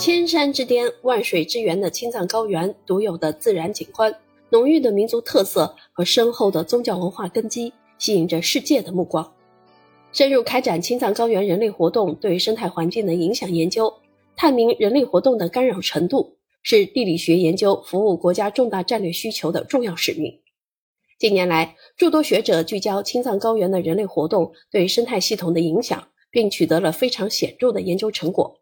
千山之巅、万水之源的青藏高原独有的自然景观、浓郁的民族特色和深厚的宗教文化根基，吸引着世界的目光。深入开展青藏高原人类活动对生态环境的影响研究，探明人类活动的干扰程度，是地理学研究服务国家重大战略需求的重要使命。近年来，诸多学者聚焦青藏高原的人类活动对生态系统的影响，并取得了非常显著的研究成果。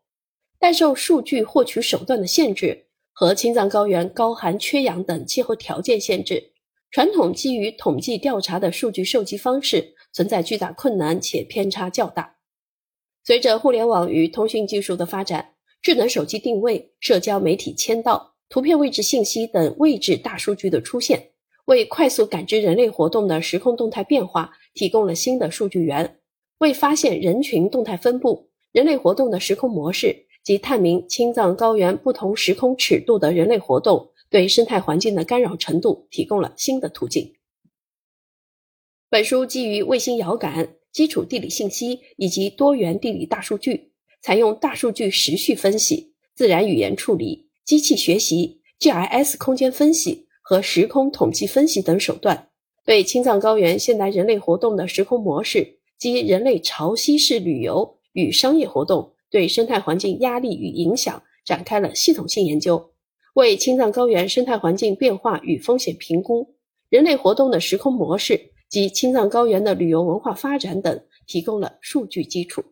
但受数据获取手段的限制和青藏高原高寒缺氧等气候条件限制，传统基于统计调查的数据收集方式存在巨大困难且偏差较大。随着互联网与通讯技术的发展，智能手机定位、社交媒体签到、图片位置信息等位置大数据的出现，为快速感知人类活动的时空动态变化提供了新的数据源，为发现人群动态分布、人类活动的时空模式。及探明青藏高原不同时空尺度的人类活动对生态环境的干扰程度提供了新的途径。本书基于卫星遥感、基础地理信息以及多元地理大数据，采用大数据时序分析、自然语言处理、机器学习、GIS 空间分析和时空统计分析等手段，对青藏高原现代人类活动的时空模式及人类潮汐式旅游与商业活动。对生态环境压力与影响展开了系统性研究，为青藏高原生态环境变化与风险评估、人类活动的时空模式及青藏高原的旅游文化发展等提供了数据基础。